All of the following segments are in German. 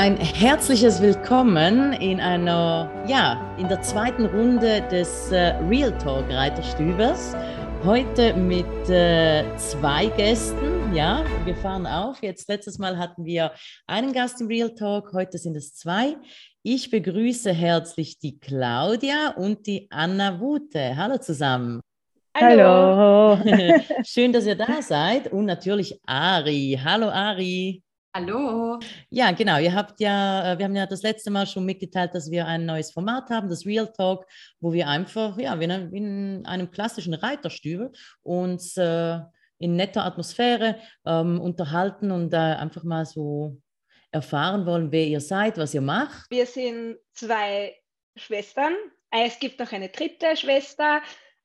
Ein herzliches Willkommen in einer, ja, in der zweiten Runde des äh, Real Talk Reiterstübers. Heute mit äh, zwei Gästen. Ja, wir fahren auf. Jetzt letztes Mal hatten wir einen Gast im Real Talk, heute sind es zwei. Ich begrüße herzlich die Claudia und die Anna Wute. Hallo zusammen. Hallo. Schön, dass ihr da seid. Und natürlich Ari. Hallo Ari. Hallo. Ja, genau. Ihr habt ja, äh, wir haben ja das letzte Mal schon mitgeteilt, dass wir ein neues Format haben, das Real Talk, wo wir einfach, ja, wie in, wie in einem klassischen Reiterstübel uns äh, in netter Atmosphäre ähm, unterhalten und äh, einfach mal so erfahren wollen, wer ihr seid, was ihr macht. Wir sind zwei Schwestern. Es gibt noch eine dritte Schwester,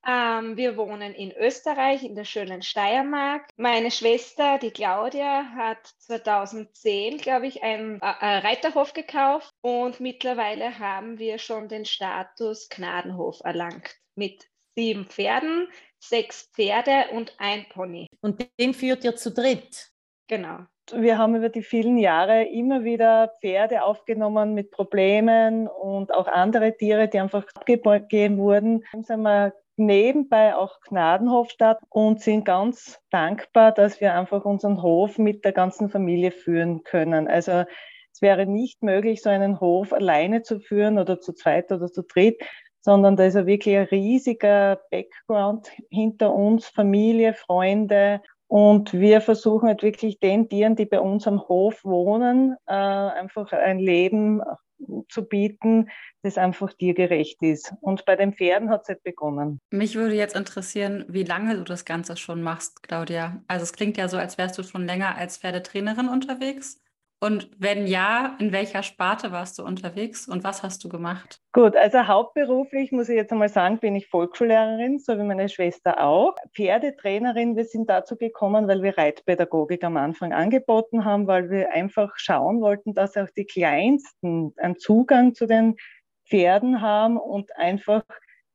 ähm, wir wohnen in Österreich, in der schönen Steiermark. Meine Schwester, die Claudia, hat 2010, glaube ich, einen äh, Reiterhof gekauft und mittlerweile haben wir schon den Status Gnadenhof erlangt mit sieben Pferden, sechs Pferde und ein Pony. Und den führt ihr zu dritt? Genau. Wir haben über die vielen Jahre immer wieder Pferde aufgenommen mit Problemen und auch andere Tiere, die einfach abgegeben wurden. Dann sind wir nebenbei auch Gnadenhof statt und sind ganz dankbar, dass wir einfach unseren Hof mit der ganzen Familie führen können. Also es wäre nicht möglich, so einen Hof alleine zu führen oder zu zweit oder zu dritt, sondern da ist ja wirklich ein riesiger Background hinter uns, Familie, Freunde. Und wir versuchen halt wirklich den Tieren, die bei uns am Hof wohnen, äh, einfach ein Leben zu bieten, das einfach tiergerecht ist. Und bei den Pferden hat es halt begonnen. Mich würde jetzt interessieren, wie lange du das Ganze schon machst, Claudia. Also es klingt ja so, als wärst du schon länger als Pferdetrainerin unterwegs. Und wenn ja, in welcher Sparte warst du unterwegs und was hast du gemacht? Gut, also hauptberuflich muss ich jetzt einmal sagen, bin ich Volksschullehrerin, so wie meine Schwester auch. Pferdetrainerin, wir sind dazu gekommen, weil wir Reitpädagogik am Anfang angeboten haben, weil wir einfach schauen wollten, dass auch die Kleinsten einen Zugang zu den Pferden haben und einfach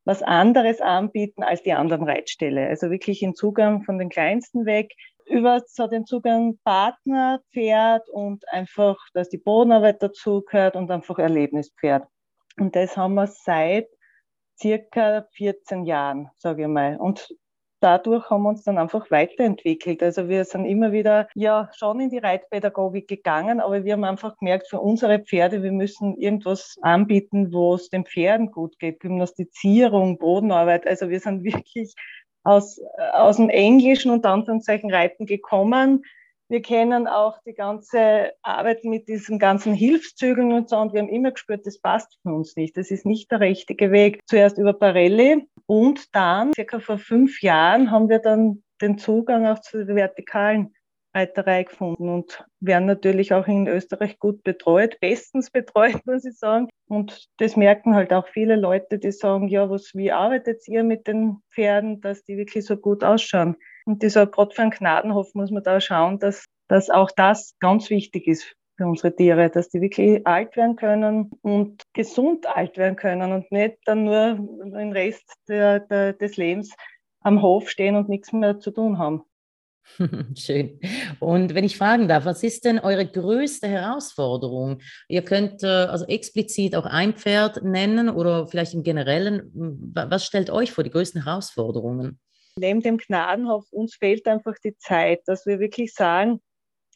was anderes anbieten als die anderen Reitställe. Also wirklich den Zugang von den Kleinsten weg über so den Zugang Partner, Pferd und einfach, dass die Bodenarbeit dazugehört und einfach Erlebnispferd. Und das haben wir seit circa 14 Jahren, sage ich mal. Und dadurch haben wir uns dann einfach weiterentwickelt. Also wir sind immer wieder ja schon in die Reitpädagogik gegangen, aber wir haben einfach gemerkt, für unsere Pferde, wir müssen irgendwas anbieten, wo es den Pferden gut geht. Gymnastizierung, Bodenarbeit. Also wir sind wirklich aus, aus dem Englischen und Anführungszeichen Reiten gekommen. Wir kennen auch die ganze Arbeit mit diesen ganzen Hilfszügeln und so und wir haben immer gespürt, das passt für uns nicht. Das ist nicht der richtige Weg. Zuerst über Barelli und dann, circa vor fünf Jahren, haben wir dann den Zugang auch zu den vertikalen Reiterei gefunden und werden natürlich auch in Österreich gut betreut, bestens betreut, muss ich sagen. Und das merken halt auch viele Leute, die sagen, ja, was, wie arbeitet ihr mit den Pferden, dass die wirklich so gut ausschauen? Und dieser gerade für einen Gnadenhof muss man da schauen, dass, dass auch das ganz wichtig ist für unsere Tiere, dass die wirklich alt werden können und gesund alt werden können und nicht dann nur den Rest der, der, des Lebens am Hof stehen und nichts mehr zu tun haben. Schön. Und wenn ich fragen darf, was ist denn eure größte Herausforderung? Ihr könnt äh, also explizit auch ein Pferd nennen oder vielleicht im Generellen. Was stellt euch vor die größten Herausforderungen? Neben dem Gnadenhof, uns fehlt einfach die Zeit, dass wir wirklich sagen,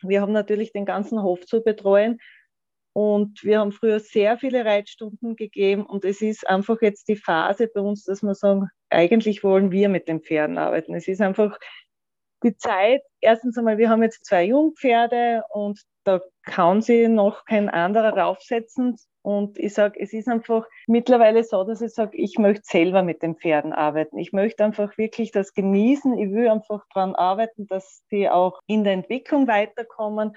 wir haben natürlich den ganzen Hof zu betreuen und wir haben früher sehr viele Reitstunden gegeben und es ist einfach jetzt die Phase bei uns, dass wir sagen, eigentlich wollen wir mit den Pferden arbeiten. Es ist einfach die Zeit, erstens einmal, wir haben jetzt zwei Jungpferde und da kann sie noch kein anderer raufsetzen. Und ich sage, es ist einfach mittlerweile so, dass ich sage, ich möchte selber mit den Pferden arbeiten. Ich möchte einfach wirklich das genießen. Ich will einfach daran arbeiten, dass sie auch in der Entwicklung weiterkommen.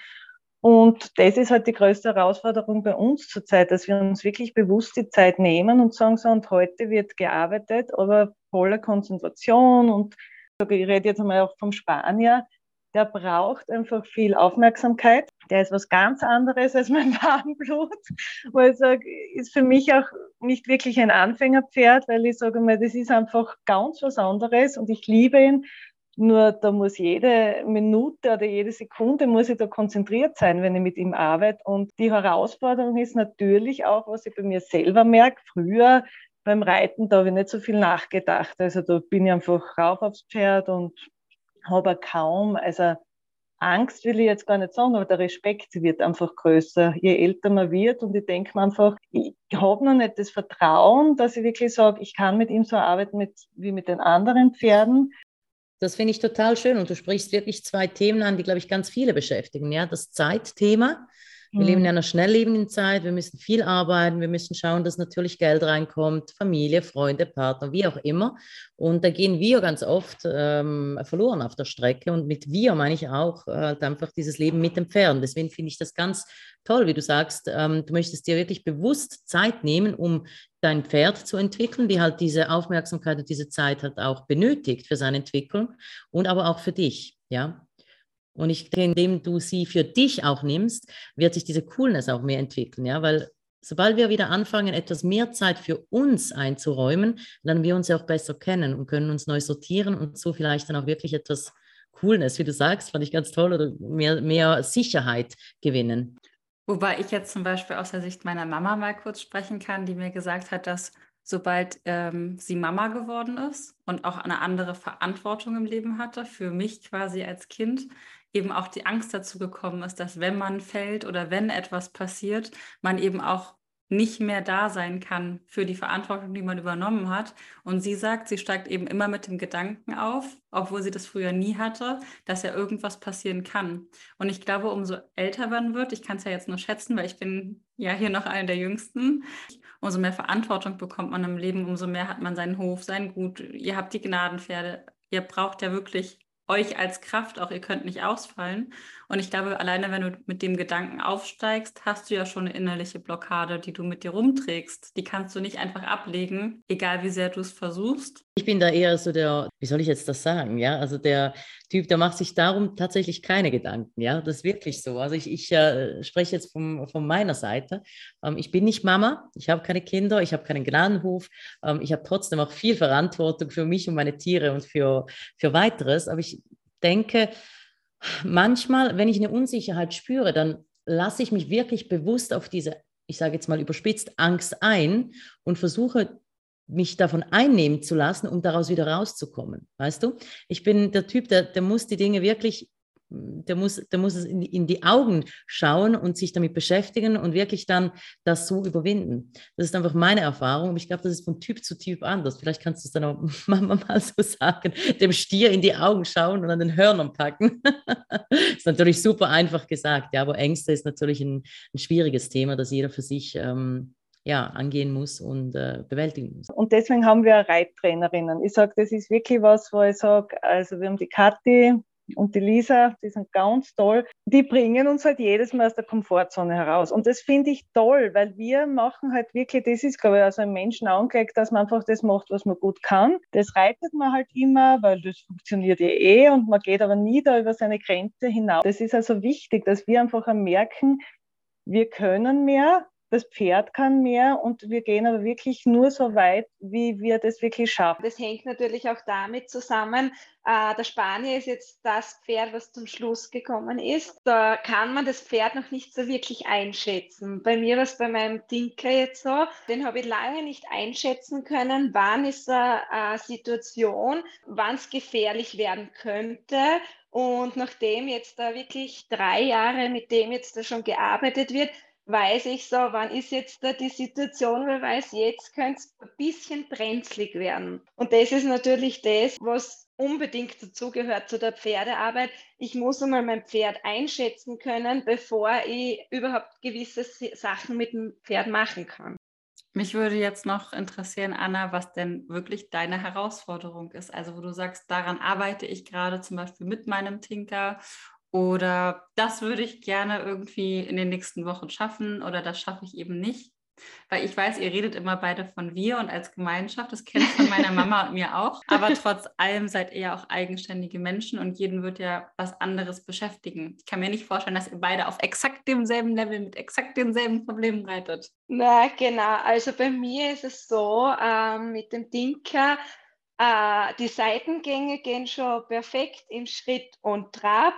Und das ist halt die größte Herausforderung bei uns zurzeit, dass wir uns wirklich bewusst die Zeit nehmen und sagen so, und heute wird gearbeitet, aber voller Konzentration und ich rede jetzt einmal auch vom Spanier, der braucht einfach viel Aufmerksamkeit. Der ist was ganz anderes als mein Warmblut. Wo ich sage, ist für mich auch nicht wirklich ein Anfängerpferd, weil ich sage mal, das ist einfach ganz was anderes und ich liebe ihn. Nur da muss jede Minute oder jede Sekunde muss ich da konzentriert sein, wenn ich mit ihm arbeite. Und die Herausforderung ist natürlich auch, was ich bei mir selber merke. Früher beim Reiten, da habe ich nicht so viel nachgedacht. Also da bin ich einfach rauf aufs Pferd und habe kaum, also Angst will ich jetzt gar nicht sagen, aber der Respekt wird einfach größer, je älter man wird. Und ich denke mir einfach, ich habe noch nicht das Vertrauen, dass ich wirklich sage, ich kann mit ihm so arbeiten mit, wie mit den anderen Pferden. Das finde ich total schön und du sprichst wirklich zwei Themen an, die, glaube ich, ganz viele beschäftigen. Ja, das Zeitthema wir leben in mhm. einer schnelllebenden Zeit, wir müssen viel arbeiten, wir müssen schauen, dass natürlich Geld reinkommt, Familie, Freunde, Partner, wie auch immer. Und da gehen wir ganz oft ähm, verloren auf der Strecke. Und mit wir meine ich auch äh, halt einfach dieses Leben mit dem Pferd. Deswegen finde ich das ganz toll, wie du sagst, ähm, du möchtest dir wirklich bewusst Zeit nehmen, um dein Pferd zu entwickeln, die halt diese Aufmerksamkeit und diese Zeit halt auch benötigt für seine Entwicklung und aber auch für dich. Ja, und ich denke, indem du sie für dich auch nimmst, wird sich diese Coolness auch mehr entwickeln, ja, weil sobald wir wieder anfangen, etwas mehr Zeit für uns einzuräumen, lernen wir uns ja auch besser kennen und können uns neu sortieren und so vielleicht dann auch wirklich etwas Coolness, wie du sagst, fand ich ganz toll, oder mehr, mehr Sicherheit gewinnen. Wobei ich jetzt zum Beispiel aus der Sicht meiner Mama mal kurz sprechen kann, die mir gesagt hat, dass sobald ähm, sie Mama geworden ist und auch eine andere Verantwortung im Leben hatte, für mich quasi als Kind, eben auch die Angst dazu gekommen ist, dass wenn man fällt oder wenn etwas passiert, man eben auch nicht mehr da sein kann für die Verantwortung, die man übernommen hat. Und sie sagt, sie steigt eben immer mit dem Gedanken auf, obwohl sie das früher nie hatte, dass ja irgendwas passieren kann. Und ich glaube, umso älter man wird, ich kann es ja jetzt nur schätzen, weil ich bin ja hier noch einer der Jüngsten, umso mehr Verantwortung bekommt man im Leben, umso mehr hat man seinen Hof, sein Gut. Ihr habt die Gnadenpferde. Ihr braucht ja wirklich euch als Kraft auch, ihr könnt nicht ausfallen. Und ich glaube, alleine wenn du mit dem Gedanken aufsteigst, hast du ja schon eine innerliche Blockade, die du mit dir rumträgst. Die kannst du nicht einfach ablegen, egal wie sehr du es versuchst. Ich bin da eher so der, wie soll ich jetzt das sagen? Ja, also der Typ, der macht sich darum tatsächlich keine Gedanken. Ja, das ist wirklich so. Also ich, ich äh, spreche jetzt vom, von meiner Seite. Ähm, ich bin nicht Mama, ich habe keine Kinder, ich habe keinen Gnadenhof. Ähm, ich habe trotzdem auch viel Verantwortung für mich und meine Tiere und für, für weiteres. Aber ich denke, manchmal, wenn ich eine Unsicherheit spüre, dann lasse ich mich wirklich bewusst auf diese, ich sage jetzt mal überspitzt, Angst ein und versuche mich davon einnehmen zu lassen, um daraus wieder rauszukommen. Weißt du? Ich bin der Typ, der, der muss die Dinge wirklich der muss, der muss es in, in, die Augen schauen und sich damit beschäftigen und wirklich dann das so überwinden. Das ist einfach meine Erfahrung. Ich glaube, das ist von Typ zu Typ anders. Vielleicht kannst du es dann auch mal so sagen, dem Stier in die Augen schauen und an den Hörnern packen. ist natürlich super einfach gesagt, ja, aber Ängste ist natürlich ein, ein schwieriges Thema, das jeder für sich ähm, ja, angehen muss und äh, bewältigen muss. Und deswegen haben wir Reittrainerinnen. Ich sage, das ist wirklich was, wo ich sage, also wir haben die Kathi, und die Lisa, die sind ganz toll. Die bringen uns halt jedes Mal aus der Komfortzone heraus. Und das finde ich toll, weil wir machen halt wirklich, das ist, glaube ich, also einem Menschen angelegt, dass man einfach das macht, was man gut kann. Das reitet man halt immer, weil das funktioniert ja eh und man geht aber nie da über seine Grenze hinaus. Das ist also wichtig, dass wir einfach merken, wir können mehr, das Pferd kann mehr und wir gehen aber wirklich nur so weit, wie wir das wirklich schaffen. Das hängt natürlich auch damit zusammen, äh, der Spanier ist jetzt das Pferd, was zum Schluss gekommen ist. Da kann man das Pferd noch nicht so wirklich einschätzen. Bei mir war es bei meinem Dinker jetzt so, den habe ich lange nicht einschätzen können, wann ist eine äh, Situation, wann es gefährlich werden könnte. Und nachdem jetzt da wirklich drei Jahre mit dem jetzt da schon gearbeitet wird, weiß ich so, wann ist jetzt da die Situation, weil weiß, jetzt könnte es ein bisschen brenzlig werden. Und das ist natürlich das, was unbedingt dazugehört zu der Pferdearbeit. Ich muss einmal mein Pferd einschätzen können, bevor ich überhaupt gewisse Sachen mit dem Pferd machen kann. Mich würde jetzt noch interessieren, Anna, was denn wirklich deine Herausforderung ist. Also wo du sagst, daran arbeite ich gerade zum Beispiel mit meinem Tinker oder das würde ich gerne irgendwie in den nächsten Wochen schaffen oder das schaffe ich eben nicht. Weil ich weiß, ihr redet immer beide von wir und als Gemeinschaft, das kenne ich von meiner Mama und mir auch. Aber trotz allem seid ihr ja auch eigenständige Menschen und jeden wird ja was anderes beschäftigen. Ich kann mir nicht vorstellen, dass ihr beide auf exakt demselben Level mit exakt denselben Problemen reitet. Na, genau. Also bei mir ist es so, ähm, mit dem Dinker, Äh, die Seitengänge gehen schon perfekt im Schritt und Trab.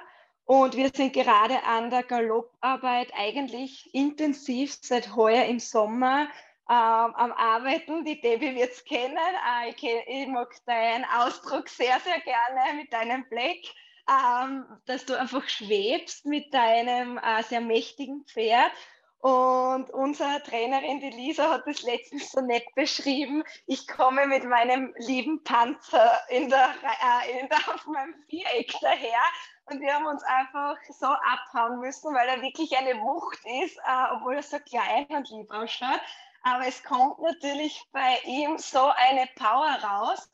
Und wir sind gerade an der Galopparbeit eigentlich intensiv seit heuer im Sommer ähm, am Arbeiten. Die Debbie wird es kennen. Äh, ich, ich, mag deinen Ausdruck sehr, sehr gerne mit deinem Blick, ähm, dass du einfach schwebst mit deinem äh, sehr mächtigen Pferd und unsere Trainerin, die Lisa, hat das letztens so nett beschrieben. Ich komme mit meinem lieben Panzer in der, äh, in der, auf meinem Viereck daher. Und wir haben uns einfach so abhauen müssen, weil er wirklich eine Wucht ist, äh, obwohl er so klein und lieb ausschaut. Aber es kommt natürlich bei ihm so eine Power raus.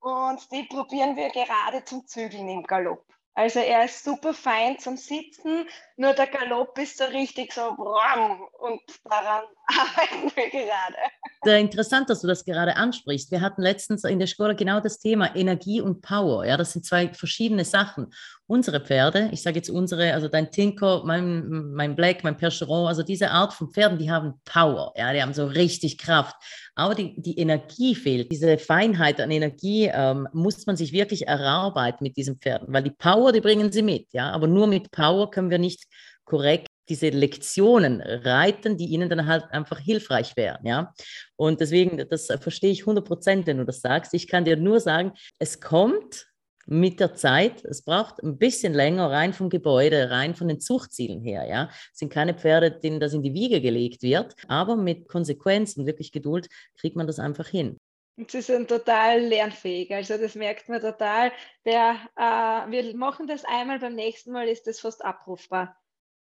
Und die probieren wir gerade zum Zügeln im Galopp. Also er ist super fein zum Sitzen, nur der Galopp ist so richtig so und daran arbeiten wir gerade. Sehr interessant, dass du das gerade ansprichst. Wir hatten letztens in der Schule genau das Thema Energie und Power. Ja, das sind zwei verschiedene Sachen. Unsere Pferde, ich sage jetzt unsere, also dein Tinker, mein, mein Black, mein Percheron, also diese Art von Pferden, die haben Power. Ja, die haben so richtig Kraft aber die, die Energie fehlt. Diese Feinheit an Energie ähm, muss man sich wirklich erarbeiten mit diesen Pferden, weil die Power, die bringen sie mit, ja, aber nur mit Power können wir nicht korrekt diese Lektionen reiten, die ihnen dann halt einfach hilfreich wären, ja. Und deswegen, das verstehe ich 100 Prozent, wenn du das sagst. Ich kann dir nur sagen, es kommt mit der Zeit, es braucht ein bisschen länger rein vom Gebäude, rein von den Zuchtzielen her. Ja, es sind keine Pferde, denen das in die Wiege gelegt wird, aber mit Konsequenz und wirklich Geduld kriegt man das einfach hin. Und sie sind total lernfähig, also das merkt man total. Der, äh, wir machen das einmal, beim nächsten Mal ist das fast abrufbar.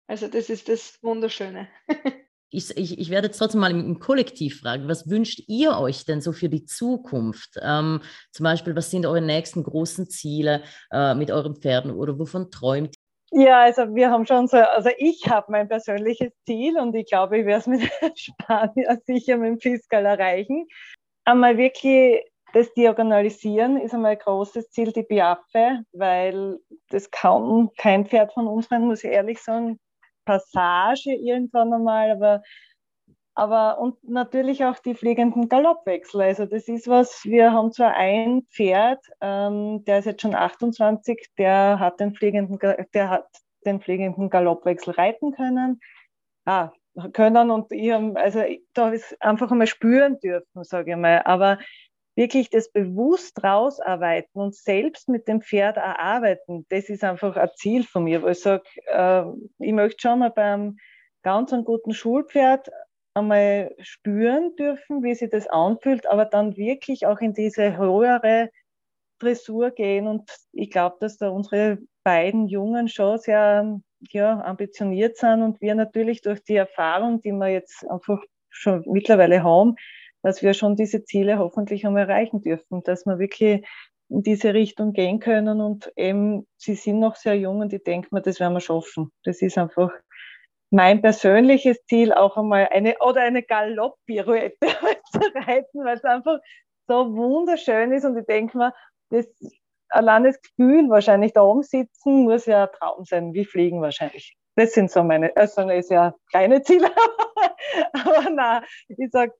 Also das ist das Wunderschöne. ich, ich, ich werde jetzt trotzdem mal im, im, Kollektiv fragen, was wünscht ihr euch denn so für die Zukunft? Ähm, zum Beispiel, was sind eure nächsten großen Ziele äh, mit euren Pferden oder wovon träumt ihr? Ja, also wir haben schon so, also ich habe mein persönliches Ziel und ich glaube, ich werde es mit Spanien sicher mit dem Fiscal erreichen. Einmal wirklich das Diagonalisieren ist einmal ein großes Ziel, die Biaffe, weil das kaum kein Pferd von unseren, muss ich ehrlich sagen, Passage irgendwann einmal, aber, aber und natürlich auch die fliegenden Galoppwechsel. Also das ist was, wir haben zwar ein Pferd, ähm, der ist jetzt schon 28, der hat den fliegenden, der hat den fliegenden Galoppwechsel reiten können. Ah, können und ich also da habe ich es einfach einmal spüren dürfen, sage ich mal. Aber wirklich das bewusst rausarbeiten und selbst mit dem Pferd erarbeiten, das ist einfach ein Ziel von mir, weil ich sage, äh, ich möchte schon mal beim ganz einem guten Schulpferd einmal spüren dürfen, wie sich das anfühlt, aber dann wirklich auch in diese höhere Dressur gehen. Und ich glaube, dass da unsere beiden Jungen schon sehr ja, ambitioniert sind und wir natürlich durch die Erfahrung, die wir jetzt einfach schon mittlerweile haben, dass wir schon diese Ziele hoffentlich einmal erreichen dürfen, dass wir wirklich in diese Richtung gehen können und eben, sie sind noch sehr jung und ich denke mir, das werden wir schaffen. Das ist einfach mein persönliches Ziel, auch einmal eine oder eine Galopp-Pirouette zu reiten, weil es einfach so wunderschön ist und ich denke mir, das allein das Gefühl, wahrscheinlich da oben sitzen, muss ja ein Traum sein, wie fliegen wahrscheinlich. Das sind so meine, also das ist ja kleine Ziele, aber nein, ich sage,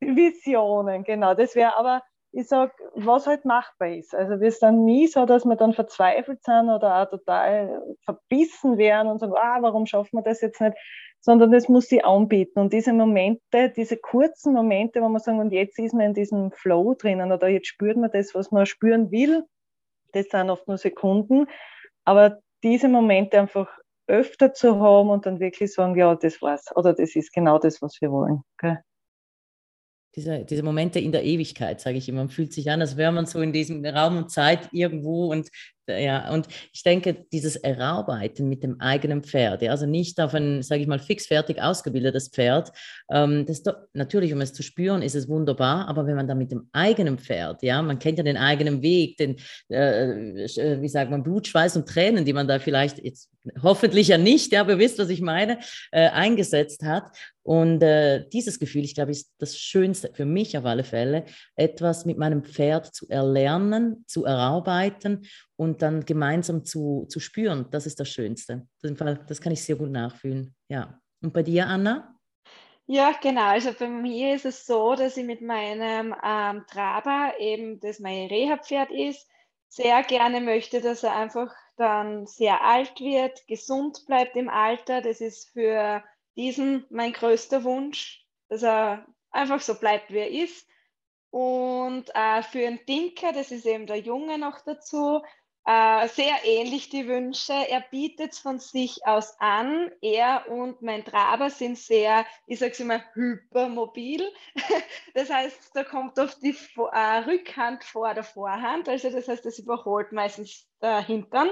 Visionen, genau. Das wäre aber, ich sage, was halt machbar ist. Also wir sind nie so, dass wir dann verzweifelt sind oder auch total verbissen wären und sagen, ah, warum schaffen wir das jetzt nicht? Sondern das muss sie anbieten. Und diese Momente, diese kurzen Momente, wo man sagen, und jetzt ist man in diesem Flow drinnen oder jetzt spürt man das, was man spüren will, das sind oft nur Sekunden. Aber diese Momente einfach öfter zu haben und dann wirklich sagen, ja, das war's. Oder das ist genau das, was wir wollen. Okay? diese, diese Momente in der Ewigkeit, sage ich immer. Man fühlt sich an, als wäre man so in diesem Raum und Zeit irgendwo und ja, und ich denke, dieses Erarbeiten mit dem eigenen Pferd, ja, also nicht auf ein, sage ich mal, fixfertig ausgebildetes Pferd, ähm, das natürlich, um es zu spüren, ist es wunderbar, aber wenn man dann mit dem eigenen Pferd, ja, man kennt ja den eigenen Weg, den, äh, äh wie sagt man, Blut, Schweiß und Tränen, die man da vielleicht jetzt hoffentlich ja nicht, ja, aber ihr wisst, was ich meine, äh, eingesetzt hat. Und äh, dieses Gefühl, ich glaube, ist das Schönste für mich auf alle Fälle, etwas mit meinem Pferd zu erlernen, zu erarbeiten und dann gemeinsam zu, zu spüren, das ist das Schönste. Das kann ich sehr gut nachfühlen. Ja. Und bei dir, Anna? Ja, genau. Also bei mir ist es so, dass ich mit meinem ähm, Traber, eben das mein Reha-Pferd ist, sehr gerne möchte, dass er einfach dann sehr alt wird, gesund bleibt im Alter. Das ist für diesen mein größter Wunsch, dass er einfach so bleibt, wie er ist. Und äh, für einen Dinker, das ist eben der Junge noch dazu, äh, sehr ähnlich die Wünsche. Er bietet es von sich aus an. Er und mein Traber sind sehr, ich sage es immer, hypermobil. das heißt, da kommt oft die äh, Rückhand vor der Vorhand. Also das heißt, das überholt meistens der Hintern.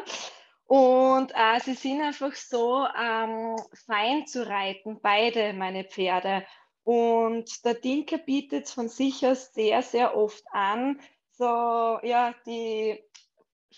Und äh, sie sind einfach so ähm, fein zu reiten, beide meine Pferde. Und der Dinker bietet es von sich aus sehr, sehr oft an, so ja, die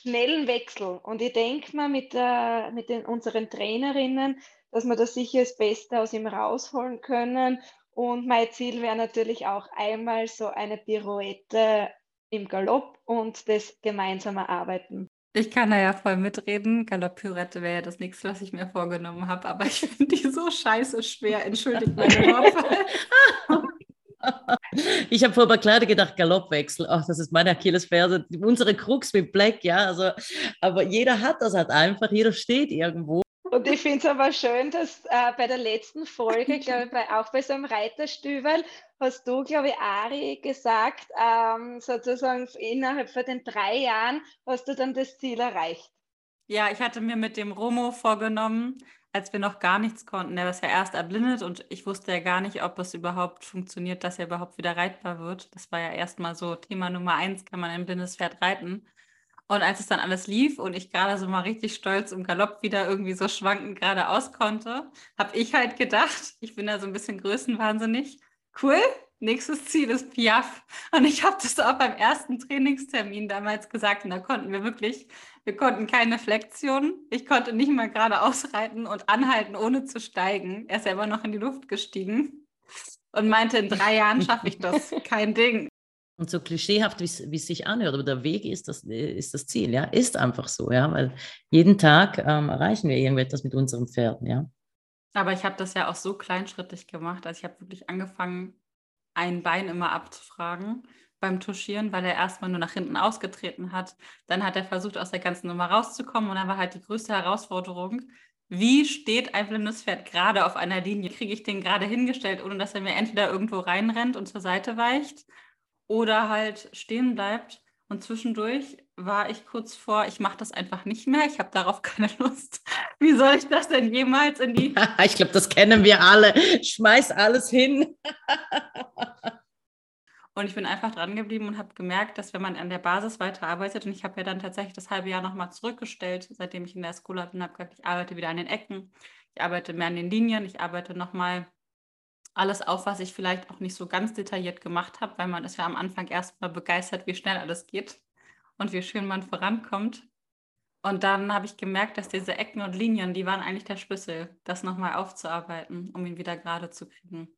schnellen Wechsel. Und ich denke mal mit, der, mit den, unseren Trainerinnen, dass wir da sicher das Beste aus ihm rausholen können. Und mein Ziel wäre natürlich auch einmal so eine Pirouette im Galopp und das gemeinsame Arbeiten. Ich kann da ja voll mitreden. Galopp-Pirouette wäre ja das nächste, was ich mir vorgenommen habe, aber ich finde die so scheiße schwer. Entschuldigt meine Wortwahl. Ich habe vor Kleider gedacht, Galoppwechsel. Ach, das ist meine Achillesferse. Unsere Krux mit Black, ja. Also, aber jeder hat das halt einfach. Jeder steht irgendwo. Und ich finde es aber schön, dass äh, bei der letzten Folge, glaube ich, bei, auch bei so einem Reiterstübel, hast du, glaube ich, Ari gesagt, ähm, sozusagen innerhalb von den drei Jahren hast du dann das Ziel erreicht. Ja, ich hatte mir mit dem Romo vorgenommen, als wir noch gar nichts konnten. Er ist ja erst erblindet und ich wusste ja gar nicht, ob es überhaupt funktioniert, dass er überhaupt wieder reitbar wird. Das war ja erstmal so Thema Nummer eins, kann man ein blindes Pferd reiten. Und als es dann alles lief und ich gerade so mal richtig stolz im Galopp wieder irgendwie so schwankend geradeaus konnte, habe ich halt gedacht, ich bin da so ein bisschen größenwahnsinnig, cool, nächstes Ziel ist Piaf. Und ich habe das auch beim ersten Trainingstermin damals gesagt und da konnten wir wirklich, wir konnten keine Flexion. Ich konnte nicht mal gerade ausreiten und anhalten, ohne zu steigen. Er ist selber noch in die Luft gestiegen und meinte, in drei Jahren schaffe ich das. Kein Ding. Und so klischeehaft, wie es sich anhört, aber der Weg ist das, ist das Ziel, ja, ist einfach so, ja, weil jeden Tag ähm, erreichen wir irgendetwas mit unseren Pferden, ja. Aber ich habe das ja auch so kleinschrittig gemacht. Also ich habe wirklich angefangen, ein Bein immer abzufragen beim Tuschieren, weil er erstmal nur nach hinten ausgetreten hat. Dann hat er versucht, aus der ganzen Nummer rauszukommen und dann war halt die größte Herausforderung, wie steht ein blindes Pferd gerade auf einer Linie? Kriege ich den gerade hingestellt, ohne dass er mir entweder irgendwo reinrennt und zur Seite weicht oder halt stehen bleibt? Und zwischendurch war ich kurz vor, ich mache das einfach nicht mehr, ich habe darauf keine Lust. Wie soll ich das denn jemals in die... ich glaube, das kennen wir alle. Schmeiß alles hin. und ich bin einfach dran geblieben und habe gemerkt, dass wenn man an der Basis weiterarbeitet, und ich habe ja dann tatsächlich das halbe Jahr nochmal zurückgestellt, seitdem ich in der School bin, habe gesagt, ich arbeite wieder an den Ecken, ich arbeite mehr an den Linien, ich arbeite nochmal alles auf, was ich vielleicht auch nicht so ganz detailliert gemacht habe, weil man ist ja am Anfang erstmal begeistert, wie schnell alles geht und wie schön man vorankommt. Und dann habe ich gemerkt, dass diese Ecken und Linien, die waren eigentlich der Schlüssel, das nochmal aufzuarbeiten, um ihn wieder gerade zu kriegen.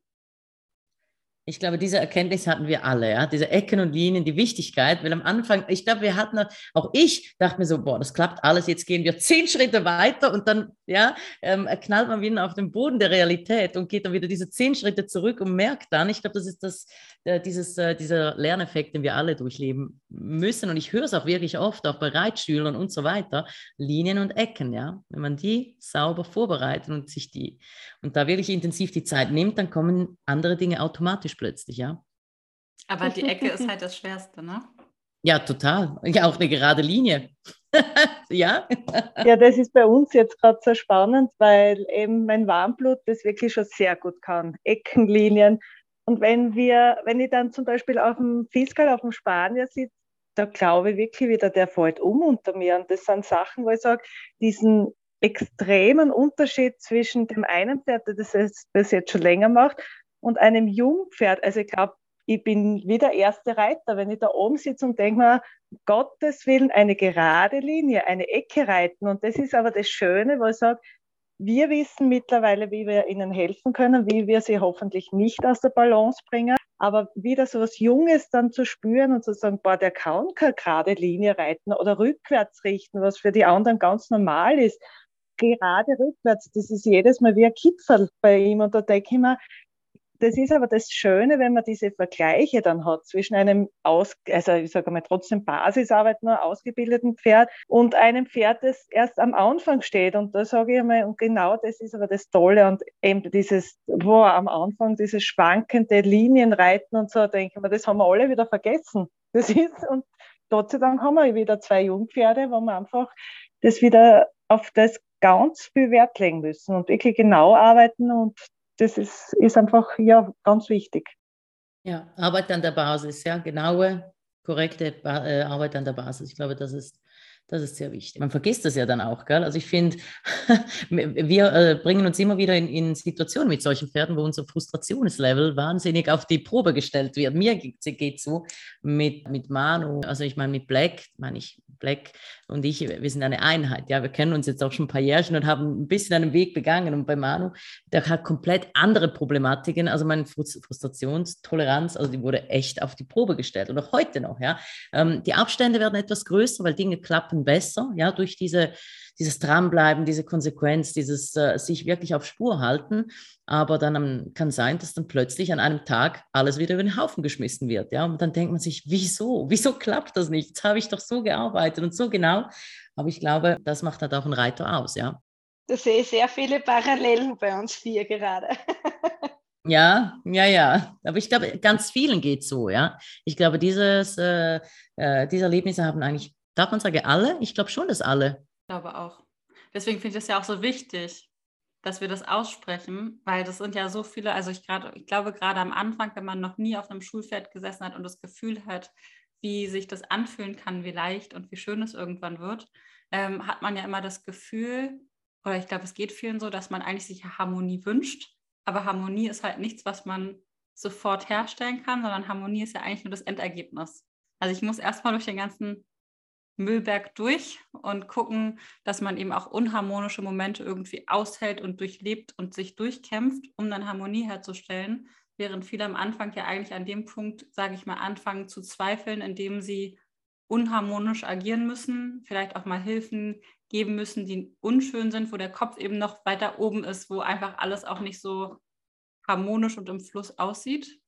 Ich glaube, diese Erkenntnis hatten wir alle, ja, diese Ecken und Linien, die Wichtigkeit, weil am Anfang, ich glaube, wir hatten, auch ich dachte mir so, boah, das klappt alles, jetzt gehen wir zehn Schritte weiter und dann, ja, ähm, knallt man wieder auf den Boden der Realität und geht dann wieder diese zehn Schritte zurück und merkt dann, ich glaube, das ist das, äh, dieses, äh, dieser Lerneffekt, den wir alle durchleben müssen. Und ich höre es auch wirklich oft, auch bei Reitschülern und so weiter, Linien und Ecken, ja, wenn man die sauber vorbereitet und sich die, und da wirklich intensiv die Zeit nimmt, dann kommen andere Dinge automatisch plötzlich, ja. Aber die Ecke ist halt das Schwerste, ne? Ja, total. Ja, auch eine gerade Linie. ja. ja, das ist bei uns jetzt gerade so spannend, weil eben mein Warmblut das wirklich schon sehr gut kann. Eckenlinien. Und wenn wir, wenn ich dann zum Beispiel auf dem Fiskal, auf dem Spanier sitze, da glaube ich wirklich wieder, der fällt um unter mir. Und das sind Sachen, wo ich sage, diesen extremen Unterschied zwischen dem einen Pferd, das das jetzt schon länger macht, und einem Jungpferd. Also ich glaube, ich bin wie der erste Reiter, wenn ich da oben sitze und denke mir, Gottes Willen, eine gerade Linie, eine Ecke reiten. Und das ist aber das Schöne, wo ich sage, wir wissen mittlerweile, wie wir ihnen helfen können, wie wir sie hoffentlich nicht aus der Balance bringen. Aber wieder so was Junges dann zu spüren und zu sagen, boah, der kann keine gerade Linie reiten oder rückwärts richten, was für die anderen ganz normal ist. Gerade rückwärts, das ist jedes Mal wie ein Kipferl bei ihm. Und da denke ich mir, das ist aber das Schöne, wenn man diese Vergleiche dann hat zwischen einem aus, also ich sage mal trotzdem Basisarbeit nur ausgebildeten Pferd und einem Pferd, das erst am Anfang steht. Und da sage ich einmal, und genau das ist aber das Tolle und eben dieses, wo am Anfang dieses schwankende Linienreiten und so, denke ich mir, das haben wir alle wieder vergessen. Das ist, und Gott sei Dank haben wir wieder zwei Jungpferde, wo wir einfach das wieder auf das ganz viel Wert legen müssen und wirklich genau arbeiten und das ist, ist einfach ja ganz wichtig. Ja, Arbeit an der Basis, ja, genaue, korrekte äh, Arbeit an der Basis. Ich glaube, das ist das ist sehr wichtig. Man vergisst das ja dann auch, gell? Also ich finde, wir äh, bringen uns immer wieder in, in, Situationen mit solchen Pferden, wo unser Frustrationslevel wahnsinnig auf die Probe gestellt wird. Mir geht es so mit, mit Manu, also ich meine mit Black, meine ich, Black und ich, wir sind eine Einheit. Ja, wir kennen uns jetzt auch schon ein paar Jährchen und haben ein bisschen einen Weg begangen. Und bei Manu, der hat komplett andere Problematiken. Also meine Frustrationstoleranz, also die wurde echt auf die Probe gestellt und auch heute noch. Ja, ähm, die Abstände werden etwas größer, weil Dinge klappen Sachen besser, ja, durch diese, dieses Dranbleiben, diese Konsequenz, dieses äh, sich wirklich auf Spur halten. Aber dann um, kann sein, dass dann plötzlich an einem Tag alles wieder über den Haufen geschmissen wird. Ja? Und dann denkt man sich, wieso? Wieso klappt das nicht? Jetzt habe ich doch so gearbeitet und so genau. Aber ich glaube, das macht halt auch einen Reiter aus, ja. Da sehe ich sehr viele Parallelen bei uns vier gerade. Ja, ja, ja. Aber ich glaube, ganz vielen geht so, ja. Ich glaube, dieses, äh, äh, diese Erlebnisse haben eigentlich Darf man sagen alle? Ich glaube schon, dass alle. Ich glaube auch. Deswegen finde ich es ja auch so wichtig, dass wir das aussprechen, weil das sind ja so viele, also ich, grad, ich glaube gerade am Anfang, wenn man noch nie auf einem Schulpferd gesessen hat und das Gefühl hat, wie sich das anfühlen kann, wie leicht und wie schön es irgendwann wird, ähm, hat man ja immer das Gefühl, oder ich glaube, es geht vielen so, dass man eigentlich sich Harmonie wünscht, aber Harmonie ist halt nichts, was man sofort herstellen kann, sondern Harmonie ist ja eigentlich nur das Endergebnis. Also ich muss erstmal durch den ganzen Müllberg durch und gucken, dass man eben auch unharmonische Momente irgendwie aushält und durchlebt und sich durchkämpft, um dann Harmonie herzustellen, während viele am Anfang ja eigentlich an dem Punkt, sage ich mal, anfangen zu zweifeln, indem sie unharmonisch agieren müssen, vielleicht auch mal Hilfen geben müssen, die unschön sind, wo der Kopf eben noch weiter oben ist, wo einfach alles auch nicht so harmonisch und im Fluss aussieht,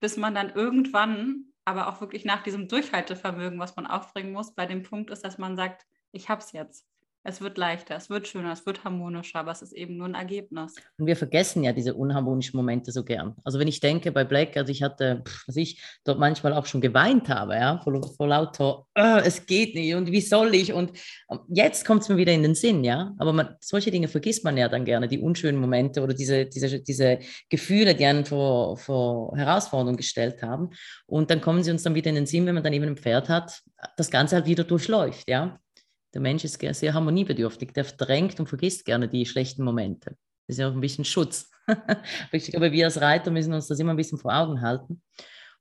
bis man dann irgendwann aber auch wirklich nach diesem Durchhaltevermögen, was man aufbringen muss, bei dem Punkt ist, dass man sagt, ich habe es jetzt es wird leichter, es wird schöner, es wird harmonischer, aber es ist eben nur ein Ergebnis. Und wir vergessen ja diese unharmonischen Momente so gern. Also wenn ich denke bei Black, also ich hatte, was ich dort manchmal auch schon geweint habe, ja, vor, vor lauter, oh, es geht nicht und wie soll ich und ähm, jetzt kommt es mir wieder in den Sinn, ja, aber man, solche Dinge vergisst man ja dann gerne, die unschönen Momente oder diese, diese, diese Gefühle, die einen vor, vor Herausforderungen gestellt haben und dann kommen sie uns dann wieder in den Sinn, wenn man dann eben ein Pferd hat, das Ganze halt wieder durchläuft, ja, der Mensch ist sehr harmoniebedürftig, der verdrängt und vergisst gerne die schlechten Momente. Das ist ja auch ein bisschen Schutz. ich glaube, wir als Reiter müssen uns das immer ein bisschen vor Augen halten,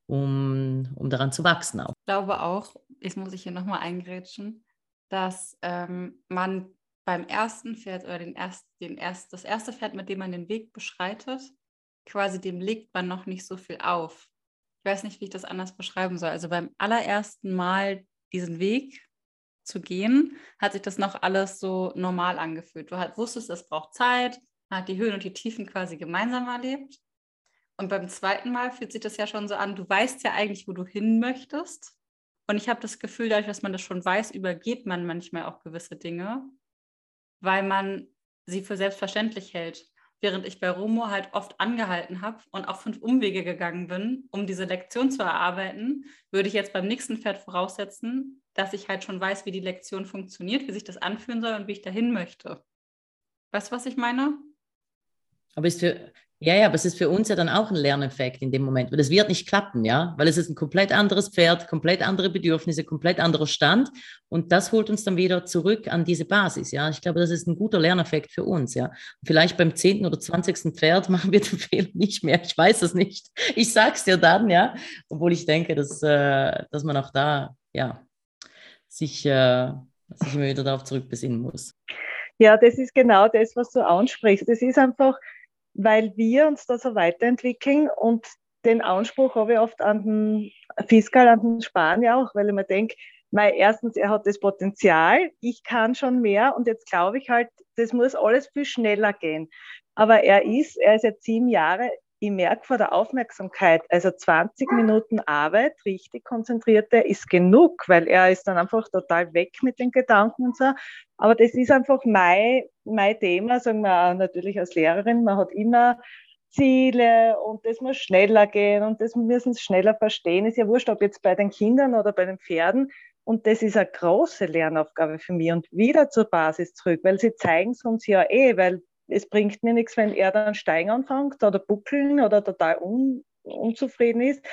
um, um daran zu wachsen auch. Ich glaube auch, jetzt muss ich hier nochmal eingrätschen, dass ähm, man beim ersten Pferd oder den erst, den erst, das erste Pferd, mit dem man den Weg beschreitet, quasi dem legt man noch nicht so viel auf. Ich weiß nicht, wie ich das anders beschreiben soll. Also beim allerersten Mal diesen Weg zu gehen, hat sich das noch alles so normal angefühlt. Du halt wusstest, es braucht Zeit, hat die Höhen und die Tiefen quasi gemeinsam erlebt. Und beim zweiten Mal fühlt sich das ja schon so an, du weißt ja eigentlich, wo du hin möchtest. Und ich habe das Gefühl, dadurch, dass man das schon weiß, übergeht man manchmal auch gewisse Dinge, weil man sie für selbstverständlich hält. Während ich bei Romo halt oft angehalten habe und auch fünf Umwege gegangen bin, um diese Lektion zu erarbeiten, würde ich jetzt beim nächsten Pferd voraussetzen, dass ich halt schon weiß, wie die Lektion funktioniert, wie sich das anfühlen soll und wie ich dahin möchte. Weißt du, was ich meine? Aber ist für, ja, ja, aber es ist für uns ja dann auch ein Lerneffekt in dem Moment, weil es wird nicht klappen, ja, weil es ist ein komplett anderes Pferd, komplett andere Bedürfnisse, komplett anderer Stand und das holt uns dann wieder zurück an diese Basis, ja. Ich glaube, das ist ein guter Lerneffekt für uns, ja. Vielleicht beim zehnten oder zwanzigsten Pferd machen wir den Fehler nicht mehr, ich weiß es nicht. Ich sag's dir dann, ja, obwohl ich denke, dass, äh, dass man auch da, ja, sich, äh, sich immer wieder darauf zurückbesinnen muss. Ja, das ist genau das, was du ansprichst. Das ist einfach, weil wir uns da so weiterentwickeln und den Anspruch habe ich oft an den Fiskal, an den Spanier auch, weil ich mir denke, erstens, er hat das Potenzial, ich kann schon mehr und jetzt glaube ich halt, das muss alles viel schneller gehen. Aber er ist, er ist jetzt sieben Jahre ich merke vor der Aufmerksamkeit, also 20 Minuten Arbeit, richtig konzentrierte, ist genug, weil er ist dann einfach total weg mit den Gedanken und so. Aber das ist einfach mein, mein Thema, sagen wir natürlich als Lehrerin. Man hat immer Ziele und das muss schneller gehen und das müssen sie schneller verstehen. Ist ja wurscht, ob jetzt bei den Kindern oder bei den Pferden. Und das ist eine große Lernaufgabe für mich und wieder zur Basis zurück, weil sie zeigen es uns ja eh, weil es bringt mir nichts, wenn er dann steigen anfängt oder buckeln oder total un, unzufrieden ist.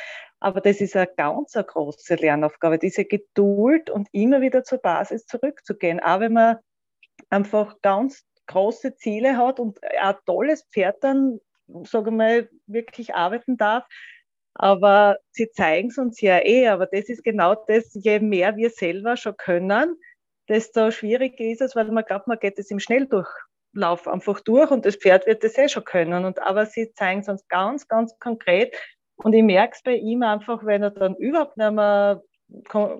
Aber das ist eine ganz eine große Lernaufgabe, diese Geduld und immer wieder zur Basis zurückzugehen. Auch wenn man einfach ganz große Ziele hat und ein tolles Pferd dann, sage ich mal, wirklich arbeiten darf. Aber sie zeigen es uns ja eh. Aber das ist genau das, je mehr wir selber schon können, desto schwieriger ist es, weil man glaubt, man geht es im Schnelldurch lauf einfach durch und das Pferd wird das eh schon können. Und, aber sie zeigen es uns ganz, ganz konkret. Und ich merke es bei ihm einfach, wenn er dann überhaupt nicht mehr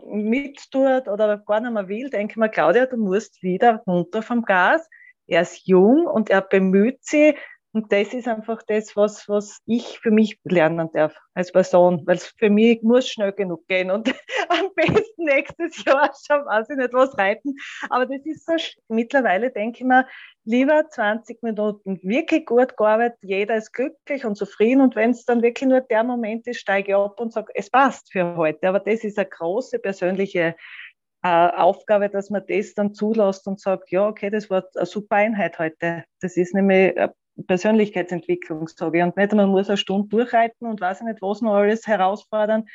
mittut oder gar nicht mehr will, denke ich mir, Claudia, du musst wieder runter vom Gas. Er ist jung und er bemüht sich, und das ist einfach das, was, was ich für mich lernen darf als Person, weil es für mich muss schnell genug gehen und am besten nächstes Jahr schon, weiß ich nicht, was reiten. Aber das ist so, mittlerweile denke ich mir, lieber 20 Minuten wirklich gut gearbeitet, jeder ist glücklich und zufrieden und wenn es dann wirklich nur der Moment ist, steige ich ab und sage, es passt für heute. Aber das ist eine große persönliche äh, Aufgabe, dass man das dann zulässt und sagt, ja, okay, das war eine super Einheit heute. Das ist nämlich Persönlichkeitsentwicklung, sage ich. Und nicht, man muss eine Stunde durchreiten und weiß nicht, was noch alles herausfordern.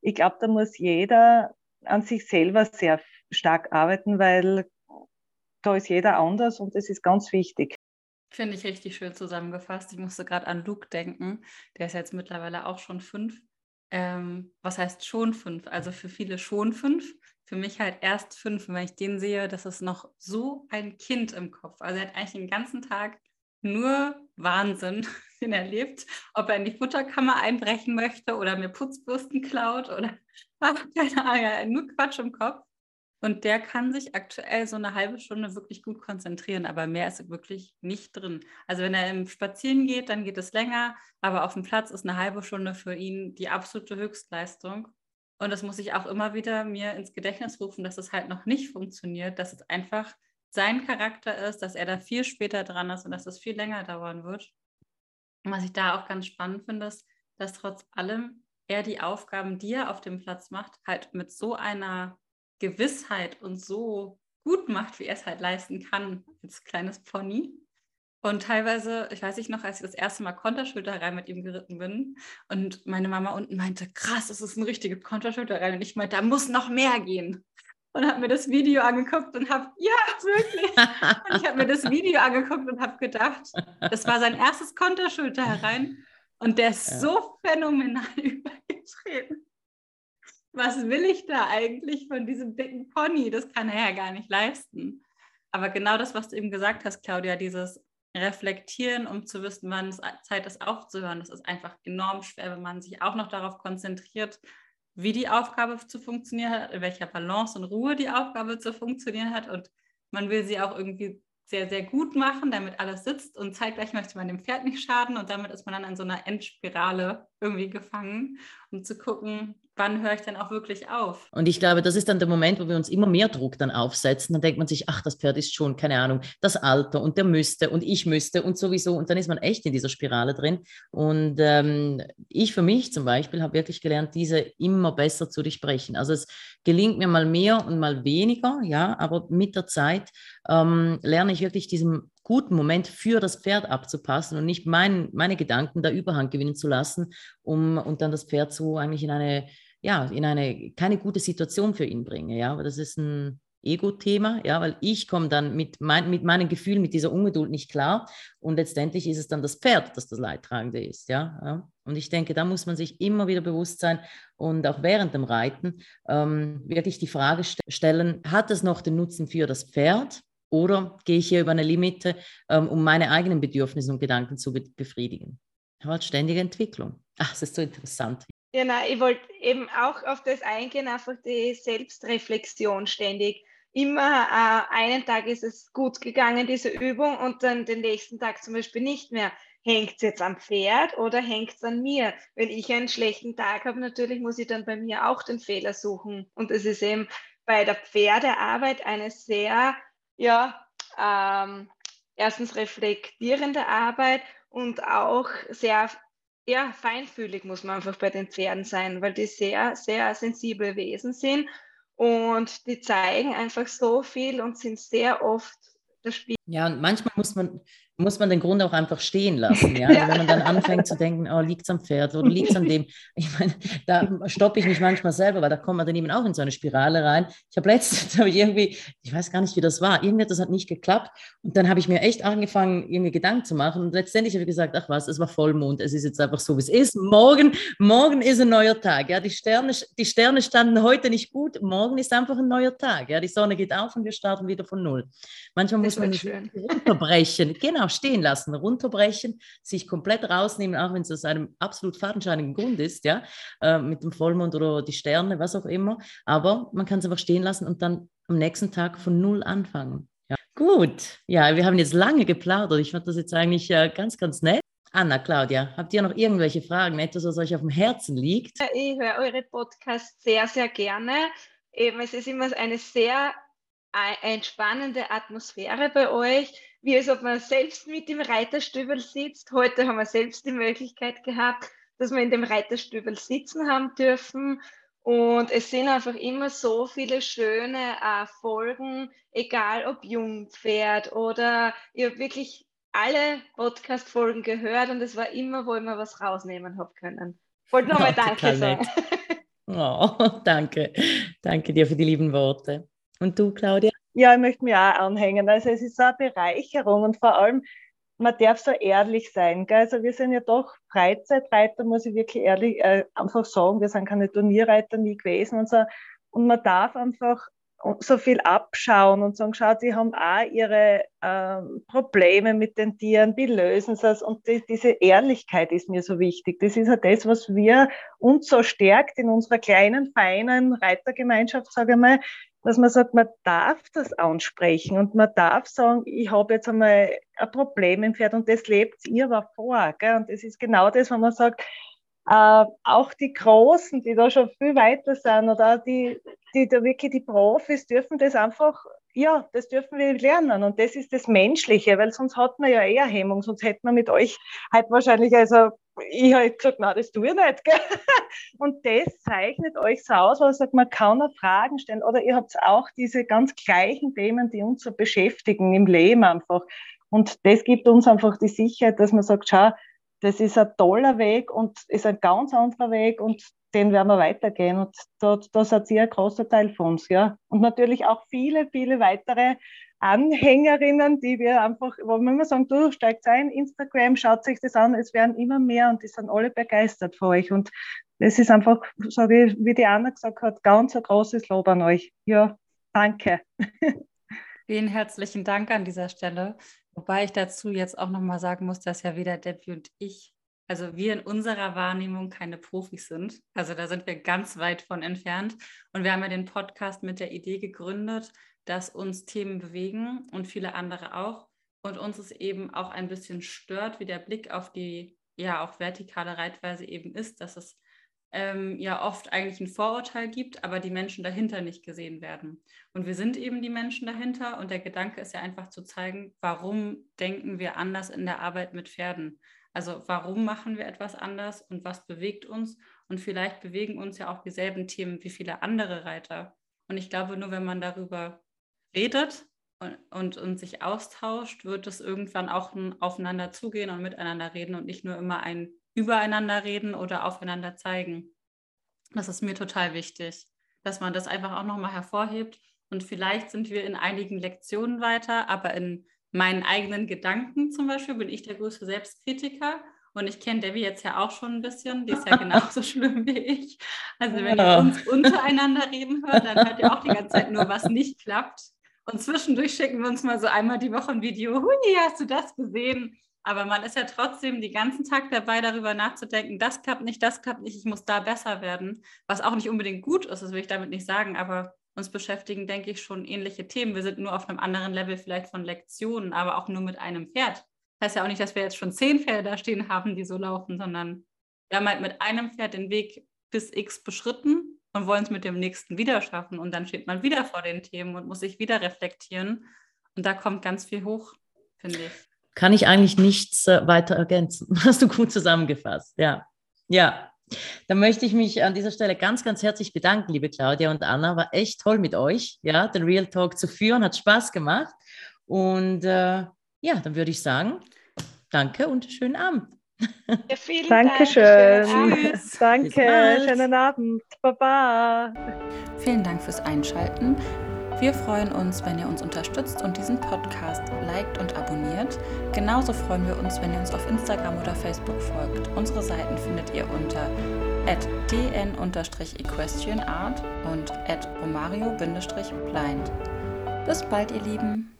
Ich glaube, da muss jeder an sich selber sehr stark arbeiten, weil da ist jeder anders und das ist ganz wichtig. Finde ich richtig schön zusammengefasst. Ich musste gerade an Luke denken. Der ist jetzt mittlerweile auch schon fünf. Ähm, was heißt schon fünf? Also für viele schon fünf. Für mich halt erst fünf. Wenn ich den sehe, das ist noch so ein Kind im Kopf. Also er hat eigentlich den ganzen Tag nur Wahnsinn, den er lebt. Ob er in die Futterkammer einbrechen möchte oder mir Putzbürsten klaut oder keine Ahnung, nur Quatsch im Kopf. Und der kann sich aktuell so eine halbe Stunde wirklich gut konzentrieren, aber mehr ist wirklich nicht drin. Also wenn er im Spazieren geht, dann geht es länger, aber auf dem Platz ist eine halbe Stunde für ihn die absolute Höchstleistung. Und das muss ich auch immer wieder mir ins Gedächtnis rufen, dass es halt noch nicht funktioniert, dass es einfach sein Charakter ist, dass er da viel später dran ist und dass es viel länger dauern wird. Und was ich da auch ganz spannend finde, ist, dass trotz allem er die Aufgaben, die er auf dem Platz macht, halt mit so einer Gewissheit und so gut macht, wie er es halt leisten kann als kleines Pony. Und teilweise, ich weiß nicht noch, als ich das erste Mal Konterschulterei mit ihm geritten bin und meine Mama unten meinte, krass, das ist eine richtige Konterschulterei. Und ich meinte, da muss noch mehr gehen und habe mir das Video angeguckt und habe, ja, wirklich. Und ich habe mir das Video angeguckt und habe gedacht, das war sein erstes Konterschulter herein und der ist ja. so phänomenal übergetreten. Was will ich da eigentlich von diesem dicken Pony? Das kann er ja gar nicht leisten. Aber genau das, was du eben gesagt hast, Claudia, dieses Reflektieren, um zu wissen, wann es Zeit ist aufzuhören, das ist einfach enorm schwer, wenn man sich auch noch darauf konzentriert, wie die Aufgabe zu funktionieren hat, in welcher Balance und Ruhe die Aufgabe zu funktionieren hat. Und man will sie auch irgendwie sehr, sehr gut machen, damit alles sitzt. Und zeitgleich möchte man dem Pferd nicht schaden. Und damit ist man dann in so einer Endspirale irgendwie gefangen, um zu gucken, wann höre ich denn auch wirklich auf? Und ich glaube, das ist dann der Moment, wo wir uns immer mehr Druck dann aufsetzen. Dann denkt man sich, ach, das Pferd ist schon, keine Ahnung, das Alter und der müsste und ich müsste und sowieso. Und dann ist man echt in dieser Spirale drin. Und ähm, ich für mich zum Beispiel habe wirklich gelernt, diese immer besser zu durchbrechen. Also es gelingt mir mal mehr und mal weniger, ja, aber mit der Zeit ähm, lerne ich wirklich diesen guten Moment für das Pferd abzupassen und nicht mein, meine Gedanken da Überhand gewinnen zu lassen, um und dann das Pferd so eigentlich in eine ja, in eine keine gute Situation für ihn bringe. Ja, aber das ist ein Ego-Thema, ja, weil ich komme dann mit, mein, mit meinen Gefühlen, mit dieser Ungeduld nicht klar und letztendlich ist es dann das Pferd, das das Leidtragende ist, ja. ja. Und ich denke, da muss man sich immer wieder bewusst sein und auch während dem Reiten ähm, wirklich die Frage st stellen, hat es noch den Nutzen für das Pferd oder gehe ich hier über eine Limite, ähm, um meine eigenen Bedürfnisse und Gedanken zu be befriedigen? Halt ständige Entwicklung. Ach, das ist so interessant. Genau, ich wollte eben auch auf das eingehen, einfach die Selbstreflexion ständig. Immer äh, einen Tag ist es gut gegangen, diese Übung, und dann den nächsten Tag zum Beispiel nicht mehr. hängt es jetzt am Pferd oder hängt es an mir? Wenn ich einen schlechten Tag habe, natürlich muss ich dann bei mir auch den Fehler suchen. Und es ist eben bei der Pferdearbeit eine sehr, ja, ähm, erstens reflektierende Arbeit und auch sehr ja, feinfühlig muss man einfach bei den Pferden sein, weil die sehr, sehr sensible Wesen sind und die zeigen einfach so viel und sind sehr oft das Spiel. Ja, und manchmal muss man, muss man den Grund auch einfach stehen lassen. Ja? Also wenn man dann anfängt zu denken, oh, liegt es am Pferd oder liegt es an dem. Ich meine, da stoppe ich mich manchmal selber, weil da kommt man dann eben auch in so eine Spirale rein. Ich habe letztens, habe ich irgendwie, ich weiß gar nicht, wie das war, irgendetwas hat nicht geklappt. Und dann habe ich mir echt angefangen, irgendwie Gedanken zu machen. Und letztendlich habe ich gesagt, ach was, es war Vollmond, es ist jetzt einfach so, wie es ist. Morgen, morgen ist ein neuer Tag. Ja? Die, Sterne, die Sterne standen heute nicht gut, morgen ist einfach ein neuer Tag. Ja? Die Sonne geht auf und wir starten wieder von Null. Manchmal muss man schön. runterbrechen. Genau genau stehen lassen, runterbrechen, sich komplett rausnehmen, auch wenn es aus einem absolut fadenscheinigen Grund ist, ja, äh, mit dem Vollmond oder die Sterne, was auch immer. Aber man kann es einfach stehen lassen und dann am nächsten Tag von Null anfangen. Ja. Gut, ja, wir haben jetzt lange geplaudert. Ich fand das jetzt eigentlich äh, ganz, ganz nett. Anna, Claudia, habt ihr noch irgendwelche Fragen, etwas, was euch auf dem Herzen liegt? Ich höre eure Podcasts sehr, sehr gerne. Eben, es ist immer eine sehr entspannende Atmosphäre bei euch wie als ob man selbst mit im Reiterstübel sitzt. Heute haben wir selbst die Möglichkeit gehabt, dass wir in dem Reiterstübel sitzen haben dürfen. Und es sind einfach immer so viele schöne äh, Folgen, egal ob Jungpferd oder ich habe wirklich alle Podcast-Folgen gehört und es war immer, wo ich mir was rausnehmen habe können. Wollte nochmal oh, Danke sagen. Oh, danke. Danke dir für die lieben Worte. Und du, Claudia? Ja, ich möchte mich auch anhängen. Also es ist so eine Bereicherung und vor allem, man darf so ehrlich sein. Gell? Also wir sind ja doch Freizeitreiter, muss ich wirklich ehrlich äh, einfach sagen. Wir sind keine Turnierreiter nie gewesen und so. Und man darf einfach so viel abschauen und sagen, schaut, die haben auch ihre äh, Probleme mit den Tieren, wie lösen sie es? Und die, diese Ehrlichkeit ist mir so wichtig. Das ist ja das, was wir uns so stärkt in unserer kleinen, feinen Reitergemeinschaft, sage ich mal, dass man sagt, man darf das ansprechen und man darf sagen, ich habe jetzt einmal ein Problem im Pferd und das lebt ihr aber vor. Gell? Und das ist genau das, wenn man sagt, äh, auch die Großen, die da schon viel weiter sind oder die, die da wirklich die Profis dürfen das einfach, ja, das dürfen wir lernen und das ist das Menschliche, weil sonst hat man ja eher Hemmung, sonst hätte man mit euch halt wahrscheinlich, also ich habe gesagt, nein, das tue ich nicht. Gell? Und das zeichnet euch so aus, weil ich sage, man kann auch Fragen stellen. Oder ihr habt auch diese ganz gleichen Themen, die uns so beschäftigen im Leben einfach. Und das gibt uns einfach die Sicherheit, dass man sagt, schau, das ist ein toller Weg und ist ein ganz anderer Weg und den werden wir weitergehen. Und da, da seid ihr ein großer Teil von uns. Ja? Und natürlich auch viele, viele weitere Anhängerinnen, die wir einfach, wo wir immer sagen, du steigt ein, Instagram, schaut sich das an, es werden immer mehr und die sind alle begeistert von euch. Und das ist einfach, so wie, wie die Anna gesagt hat, ganz ein großes Lob an euch. Ja, danke. Vielen herzlichen Dank an dieser Stelle. Wobei ich dazu jetzt auch nochmal sagen muss, dass ja weder Debbie und ich, also wir in unserer Wahrnehmung keine Profis sind. Also da sind wir ganz weit von entfernt. Und wir haben ja den Podcast mit der Idee gegründet, dass uns Themen bewegen und viele andere auch. Und uns es eben auch ein bisschen stört, wie der Blick auf die ja auch vertikale Reitweise eben ist, dass es ähm, ja oft eigentlich ein Vorurteil gibt, aber die Menschen dahinter nicht gesehen werden. Und wir sind eben die Menschen dahinter und der Gedanke ist ja einfach zu zeigen, warum denken wir anders in der Arbeit mit Pferden. Also warum machen wir etwas anders und was bewegt uns? Und vielleicht bewegen uns ja auch dieselben Themen wie viele andere Reiter. Und ich glaube, nur wenn man darüber redet und, und, und sich austauscht, wird es irgendwann auch ein Aufeinander zugehen und miteinander reden und nicht nur immer ein Übereinander reden oder aufeinander zeigen. Das ist mir total wichtig, dass man das einfach auch nochmal hervorhebt. Und vielleicht sind wir in einigen Lektionen weiter, aber in meinen eigenen Gedanken zum Beispiel bin ich der größte Selbstkritiker. Und ich kenne Debbie jetzt ja auch schon ein bisschen, die ist ja genauso schlimm wie ich. Also wenn ihr uns untereinander reden hört, dann hört ihr auch die ganze Zeit nur, was nicht klappt. Und zwischendurch schicken wir uns mal so einmal die Woche ein Video. Hui, hast du das gesehen? Aber man ist ja trotzdem den ganzen Tag dabei, darüber nachzudenken, das klappt nicht, das klappt nicht, ich muss da besser werden. Was auch nicht unbedingt gut ist, das will ich damit nicht sagen, aber uns beschäftigen, denke ich, schon ähnliche Themen. Wir sind nur auf einem anderen Level vielleicht von Lektionen, aber auch nur mit einem Pferd. Heißt ja auch nicht, dass wir jetzt schon zehn Pferde da stehen haben, die so laufen, sondern wir haben halt mit einem Pferd den Weg bis X beschritten und wollen es mit dem nächsten wieder schaffen. Und dann steht man wieder vor den Themen und muss sich wieder reflektieren. Und da kommt ganz viel hoch, finde ich. Kann ich eigentlich nichts äh, weiter ergänzen. Hast du gut zusammengefasst. Ja. Ja. Dann möchte ich mich an dieser Stelle ganz, ganz herzlich bedanken, liebe Claudia und Anna. War echt toll mit euch, ja, den Real Talk zu führen. Hat Spaß gemacht. Und äh, ja, dann würde ich sagen, danke und schönen Abend. Ja, vielen Dankeschön. Dank. Danke. Schönen Abend. Baba. Vielen Dank fürs Einschalten. Wir freuen uns, wenn ihr uns unterstützt und diesen Podcast liked und abonniert. Genauso freuen wir uns, wenn ihr uns auf Instagram oder Facebook folgt. Unsere Seiten findet ihr unter dn-equestrianart und romario-blind. Bis bald, ihr Lieben!